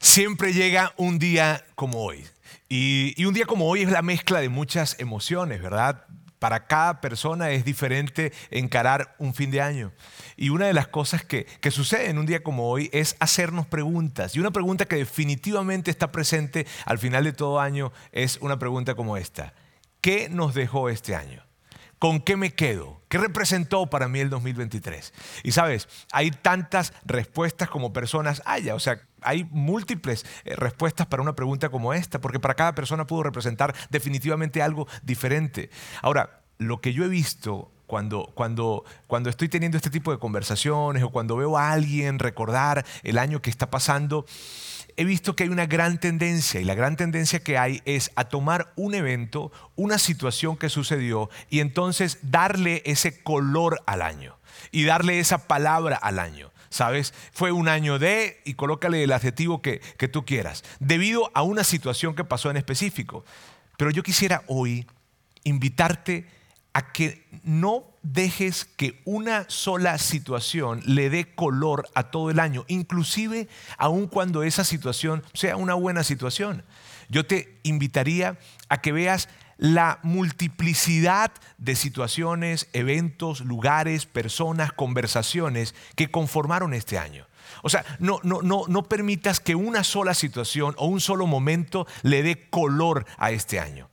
Siempre llega un día como hoy. Y, un día como hoy es la mezcla de muchas emociones, ¿verdad? Para cada persona es diferente encarar un fin de año. Y una de las cosas que, que, sucede en un día como hoy es hacernos preguntas. Y una pregunta que definitivamente está presente al final de todo año es una pregunta como esta. ¿Qué nos dejó este año? ¿Con qué me quedo? ¿Qué representó para mí el 2023? Y sabes, hay tantas respuestas como personas haya, o sea, hay múltiples eh, respuestas para una pregunta como esta, porque para cada persona pudo representar definitivamente algo diferente. Ahora, lo que yo he visto cuando, cuando, cuando estoy teniendo este tipo de conversaciones o cuando veo a alguien recordar el año que está pasando, he visto que hay una gran tendencia y la gran tendencia que hay es a tomar un evento, una situación que sucedió y entonces darle ese color al año y darle esa palabra al año. ¿Sabes? Fue un año de, y colócale el adjetivo que, que tú quieras, debido a una situación que pasó en específico. Pero yo quisiera hoy invitarte a que no dejes que una sola situación le dé color a todo el año, inclusive aun cuando esa situación sea una buena situación. Yo te invitaría a que veas la multiplicidad de situaciones, eventos, lugares, personas, conversaciones que conformaron este año. O sea, no, no, no, no permitas que una sola situación o un solo momento le dé color a este año.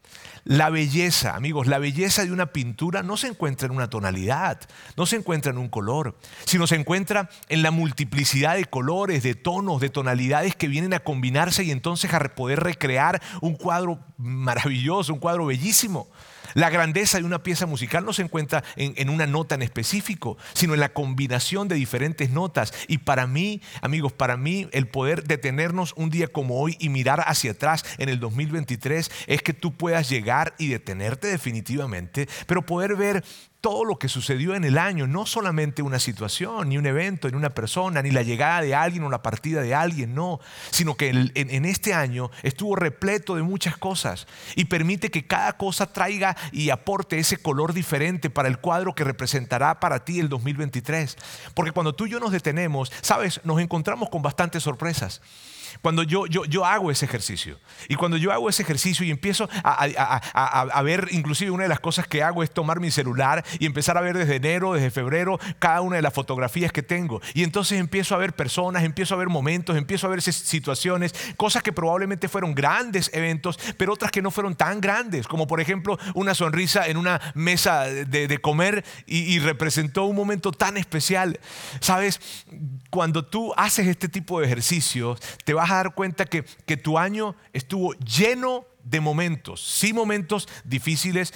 La belleza, amigos, la belleza de una pintura no se encuentra en una tonalidad, no se encuentra en un color, sino se encuentra en la multiplicidad de colores, de tonos, de tonalidades que vienen a combinarse y entonces a poder recrear un cuadro maravilloso, un cuadro bellísimo. La grandeza de una pieza musical no se encuentra en, una nota en específico, sino en la combinación de diferentes notas. Y para mí, amigos, para mí el poder detenernos un día como hoy y mirar hacia atrás en el 2023 es que tú puedas llegar y detenerte definitivamente, pero poder ver todo lo que sucedió en el año, no solamente una situación, ni un evento, ni una persona, ni la llegada de alguien o la partida de alguien, no, sino que en, este año estuvo repleto de muchas cosas y permite que cada cosa traiga y aporte ese color diferente para el cuadro que representará para ti el 2023. Porque cuando tú y yo nos detenemos, sabes, nos encontramos con bastantes sorpresas. Cuando yo, yo, yo hago ese ejercicio. Y cuando yo hago ese ejercicio y empiezo a, ver, inclusive una de las cosas que hago es tomar mi celular y empezar a ver desde enero, desde febrero, cada una de las fotografías que tengo. Y entonces empiezo a ver personas, empiezo a ver momentos, empiezo a ver situaciones, cosas que probablemente fueron grandes eventos, pero otras que no fueron tan grandes, como por ejemplo una sonrisa en una mesa de, comer y, y representó un momento tan especial. Sabes, cuando tú haces este tipo de ejercicios, te vas a dar cuenta que, que tu año estuvo lleno de momentos, sí momentos difíciles,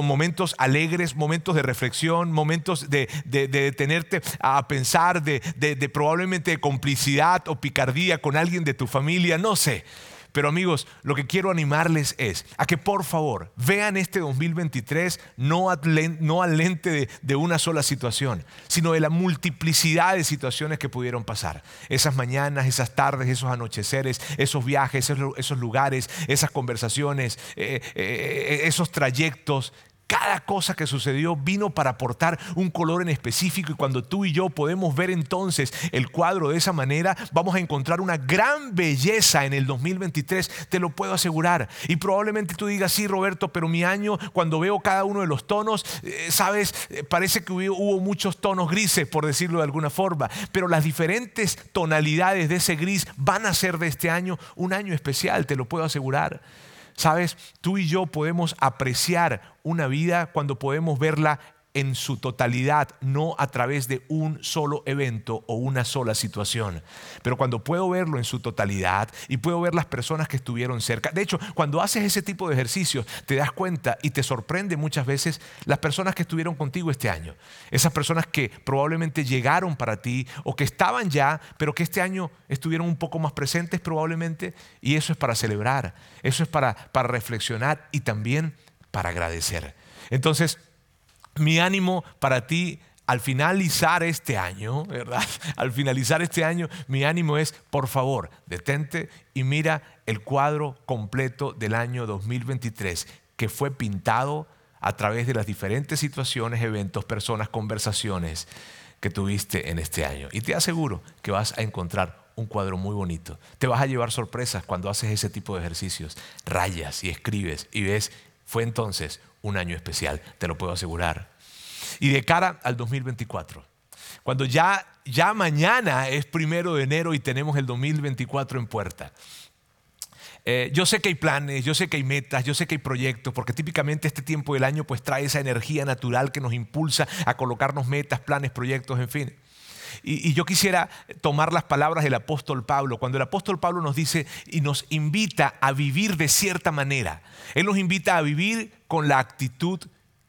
momentos alegres, momentos de reflexión, momentos de, de, de detenerte a pensar, de, de, probablemente complicidad o picardía con alguien de tu familia, no sé. Pero amigos, lo que quiero animarles es a que por favor vean este 2023 no al, lente de, una sola situación, sino de la multiplicidad de situaciones que pudieron pasar. Esas mañanas, esas tardes, esos anocheceres, esos viajes, esos, lugares, esas conversaciones, eh, eh, eh, esos trayectos cada cosa que sucedió vino para aportar un color en específico y cuando tú y yo podemos ver entonces el cuadro de esa manera, vamos a encontrar una gran belleza en el 2023, te lo puedo asegurar. Y probablemente tú digas, sí, Roberto, pero mi año, cuando veo cada uno de los tonos, eh, sabes, eh, parece que hubo, hubo muchos tonos grises, por decirlo de alguna forma, pero las diferentes tonalidades de ese gris van a ser de este año un año especial, te lo puedo asegurar. Sabes, tú y yo podemos apreciar una vida cuando podemos verla en su totalidad, no a través de un solo evento o una sola situación. Pero cuando puedo verlo en su totalidad y puedo ver las personas que estuvieron cerca, de hecho, cuando haces ese tipo de ejercicios, te das cuenta y te sorprende muchas veces las personas que estuvieron contigo este año. Esas personas que probablemente llegaron para ti o que estaban ya, pero que este año estuvieron un poco más presentes probablemente. Y eso es para celebrar, eso es para, para reflexionar y también para agradecer. Entonces, mi ánimo para ti al finalizar este año, ¿verdad? Al finalizar este año, mi ánimo es, por favor, detente y mira el cuadro completo del año 2023 que fue pintado a través de las diferentes situaciones, eventos, personas, conversaciones que tuviste en este año. Y te aseguro que vas a encontrar un cuadro muy bonito. Te vas a llevar sorpresas cuando haces ese tipo de ejercicios. Rayas y escribes y ves, fue entonces un año especial, te lo puedo asegurar. Y de cara al 2024, cuando ya, ya mañana es primero de enero y tenemos el 2024 en puerta. Eh, yo sé que hay planes, yo sé que hay metas, yo sé que hay proyectos, porque típicamente este tiempo del año pues trae esa energía natural que nos impulsa a colocarnos metas, planes, proyectos, en fin. Y, y, yo quisiera tomar las palabras del apóstol Pablo, cuando el apóstol Pablo nos dice y nos invita a vivir de cierta manera. Él nos invita a vivir con la actitud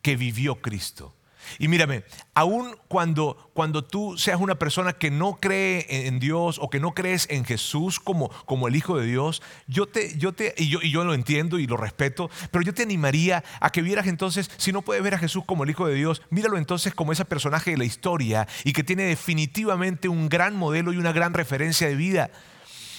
que vivió Cristo. Y mírame, aun cuando, cuando tú seas una persona que no cree en Dios o que no crees en Jesús como, como el Hijo de Dios, yo te, yo te, y, yo, y yo lo entiendo y lo respeto, pero yo te animaría a que vieras entonces, si no puedes ver a Jesús como el Hijo de Dios, míralo entonces como ese personaje de la historia y que tiene definitivamente un gran modelo y una gran referencia de vida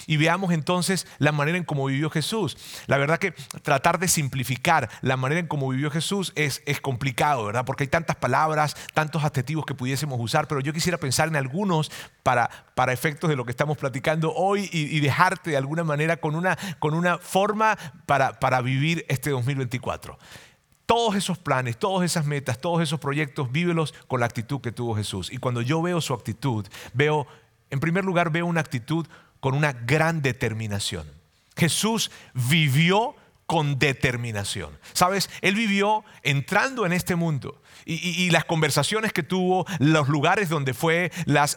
y veamos entonces la manera en cómo vivió Jesús. La verdad que tratar de simplificar la manera en cómo vivió Jesús es, es complicado, ¿verdad? Porque hay tantas palabras, tantos adjetivos que pudiésemos usar, pero yo quisiera pensar en algunos para, para efectos de lo que estamos platicando hoy y, dejarte de alguna manera con una, con una forma para, para vivir este 2024 todos esos planes, todas esas metas, todos esos proyectos, vívelos con la actitud que tuvo Jesús. Y cuando yo veo su actitud, veo, en primer lugar, veo una actitud con una gran determinación. Jesús vivió con determinación. ¿Sabes? Él vivió entrando en este mundo y, las conversaciones que tuvo, los lugares donde fue, las,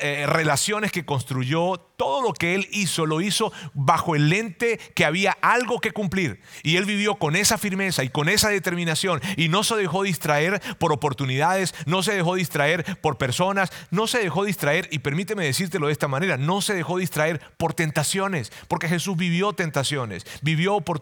eh, relaciones que construyó, todo lo que él hizo, lo hizo bajo el lente que había algo que cumplir. Y él vivió con esa firmeza y con esa determinación y no se dejó distraer por oportunidades, no se dejó distraer por personas, no se dejó distraer, y permíteme decírtelo de esta manera, no se dejó distraer por tentaciones, porque Jesús vivió tentaciones, vivió oportunidades,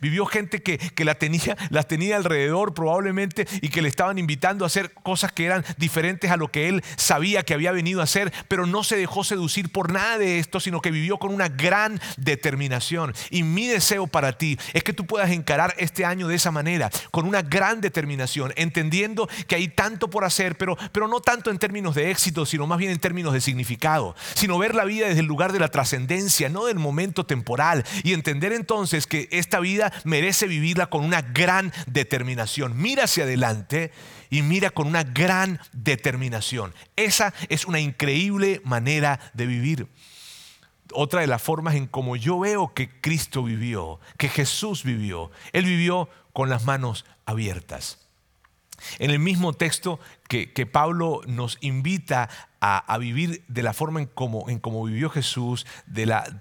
vivió gente que, que la tenía, las tenía alrededor probablemente y que le estaban invitando a hacer cosas que eran diferentes a lo que él sabía que había venido a hacer, pero no se dejó seducir por nada de esto, sino que vivió con una gran determinación. Y mi deseo para ti es que tú puedas encarar este año de esa manera, con una gran determinación, entendiendo que hay tanto por hacer, pero, pero no tanto en términos de éxito, sino más bien en términos de significado, sino ver la vida desde el lugar de la trascendencia, no del momento temporal, y entender entonces que esta vida merece vivirla con una gran determinación. Mira hacia adelante y mira con una gran determinación. Esa es una increíble manera de vivir. Otra de las formas en como yo veo que Cristo vivió, que Jesús vivió, Él vivió con las manos abiertas. En el mismo texto que, Pablo nos invita a, vivir de la forma en como, vivió Jesús,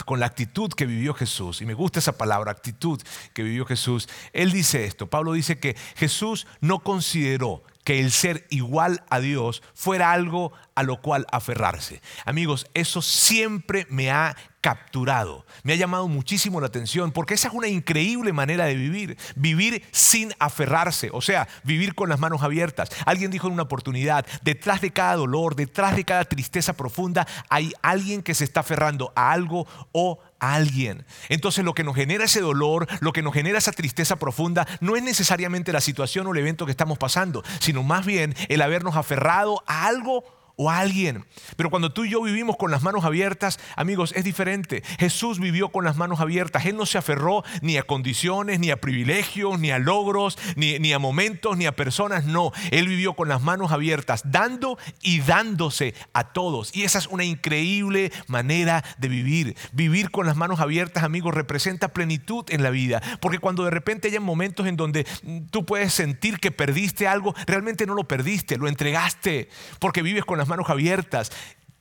con la actitud que vivió Jesús, y me gusta esa palabra, actitud que vivió Jesús, él dice esto, Pablo dice que Jesús no consideró que el ser igual a Dios fuera algo a lo cual aferrarse. Amigos, eso siempre me ha capturado, me ha llamado muchísimo la atención, porque esa es una increíble manera de vivir, vivir sin aferrarse, o sea, vivir con las manos abiertas. Alguien dijo en una oportunidad, detrás de cada dolor, detrás de cada tristeza profunda, hay alguien que se está aferrando a algo o a alguien. Entonces lo que nos genera ese dolor, lo que nos genera esa tristeza profunda, no es necesariamente la situación o el evento que estamos pasando, sino más bien el habernos aferrado a algo o a alguien. Pero cuando tú y yo vivimos con las manos abiertas, amigos, es diferente. Jesús vivió con las manos abiertas. Él no se aferró ni a condiciones, ni a privilegios, ni a logros, ni, ni a momentos, ni a personas. No, Él vivió con las manos abiertas, dando y dándose a todos. Y esa es una increíble manera de vivir. Vivir con las manos abiertas, amigos, representa plenitud en la vida. Porque cuando de repente hay momentos en donde tú puedes sentir que perdiste algo, realmente no lo perdiste, lo entregaste. Porque vives con las manos abiertas.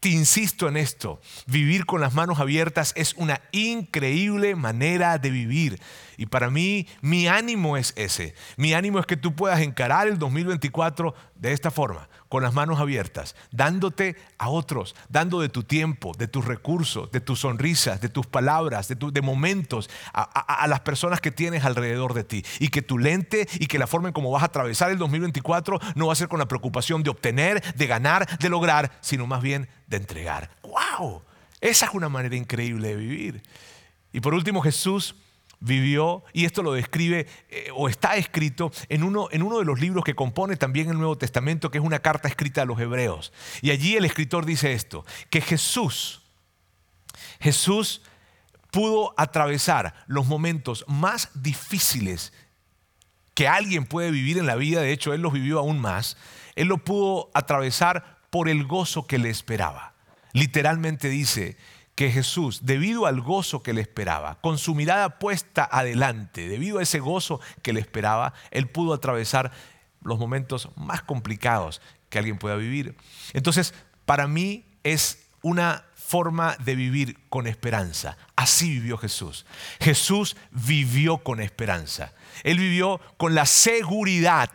Te insisto en esto, vivir con las manos abiertas es una increíble manera de vivir. Y para mí, mi ánimo es ese. Mi ánimo es que tú puedas encarar el 2024 de esta forma, con las manos abiertas, dándote a otros, dando de tu tiempo, de tus recursos, de tus sonrisas, de tus palabras, de, de momentos a, a, las personas que tienes alrededor de ti. Y que tu lente y que la forma en cómo vas a atravesar el 2024 no va a ser con la preocupación de obtener, de ganar, de lograr, sino más bien de entregar. ¡Wow! Esa es una manera increíble de vivir. Y por último, Jesús vivió, y esto lo describe eh, o está escrito en uno, en uno de los libros que compone también el Nuevo Testamento, que es una carta escrita a los hebreos. Y allí el escritor dice esto, que Jesús Jesús pudo atravesar los momentos más difíciles que alguien puede vivir en la vida, de hecho Él los vivió aún más, Él lo pudo atravesar por el gozo que le esperaba. Literalmente dice que Jesús, debido al gozo que le esperaba, con su mirada puesta adelante, debido a ese gozo que le esperaba, Él pudo atravesar los momentos más complicados que alguien pueda vivir. Entonces, para mí es una forma de vivir con esperanza. Así vivió Jesús. Jesús vivió con esperanza. Él vivió con la seguridad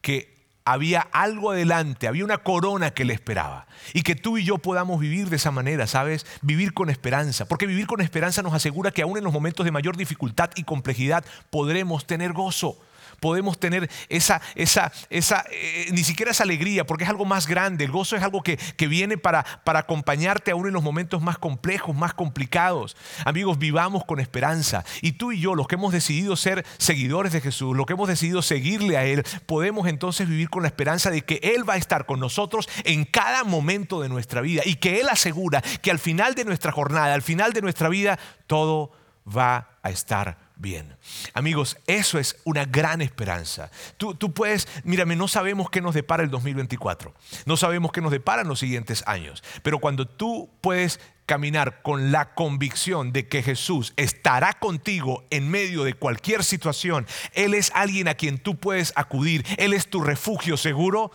que había algo adelante, había una corona que le esperaba. Y que tú y yo podamos vivir de esa manera, ¿sabes? Vivir con esperanza. Porque vivir con esperanza nos asegura que aún en los momentos de mayor dificultad y complejidad podremos tener gozo podemos tener esa, esa, esa eh, ni siquiera esa alegría, porque es algo más grande. El gozo es algo que, que viene para, para acompañarte aún en los momentos más complejos, más complicados. Amigos, vivamos con esperanza. Y tú y yo, los que hemos decidido ser seguidores de Jesús, los que hemos decidido seguirle a Él, podemos entonces vivir con la esperanza de que Él va a estar con nosotros en cada momento de nuestra vida y que Él asegura que al final de nuestra jornada, al final de nuestra vida, todo va a estar bien. Amigos, eso es una gran esperanza. Tú, puedes, mírame, no sabemos qué nos depara el 2024, no sabemos qué nos deparan los siguientes años, pero cuando tú puedes caminar con la convicción de que Jesús estará contigo en medio de cualquier situación, Él es alguien a quien tú puedes acudir, Él es tu refugio seguro,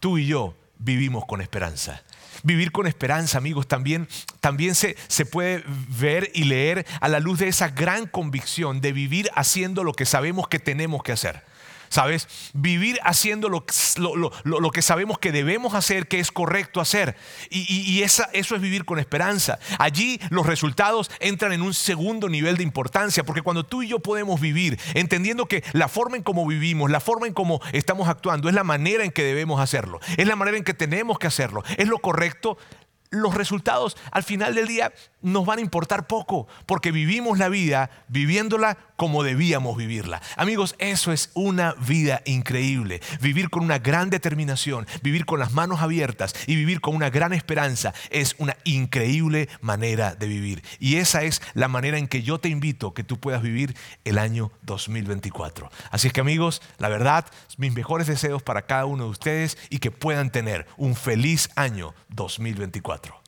tú y yo vivimos con esperanza. Vivir con esperanza, amigos, también, también se, se puede ver y leer a la luz de esa gran convicción de vivir haciendo lo que sabemos que tenemos que hacer. ¿Sabes? Vivir haciendo lo, lo, que sabemos que debemos hacer, que es correcto hacer. Y, esa, eso es vivir con esperanza. Allí los resultados entran en un segundo nivel de importancia, porque cuando tú y yo podemos vivir, entendiendo que la forma en cómo vivimos, la forma en cómo estamos actuando, es la manera en que debemos hacerlo, es la manera en que tenemos que hacerlo, es lo correcto, los resultados al final del día nos van a importar poco, porque vivimos la vida viviéndola como debíamos vivirla. Amigos, eso es una vida increíble. Vivir con una gran determinación, vivir con las manos abiertas y vivir con una gran esperanza es una increíble manera de vivir. Y esa es la manera en que yo te invito que tú puedas vivir el año 2024. Así es que amigos, la verdad, mis mejores deseos para cada uno de ustedes y que puedan tener un feliz año 2024.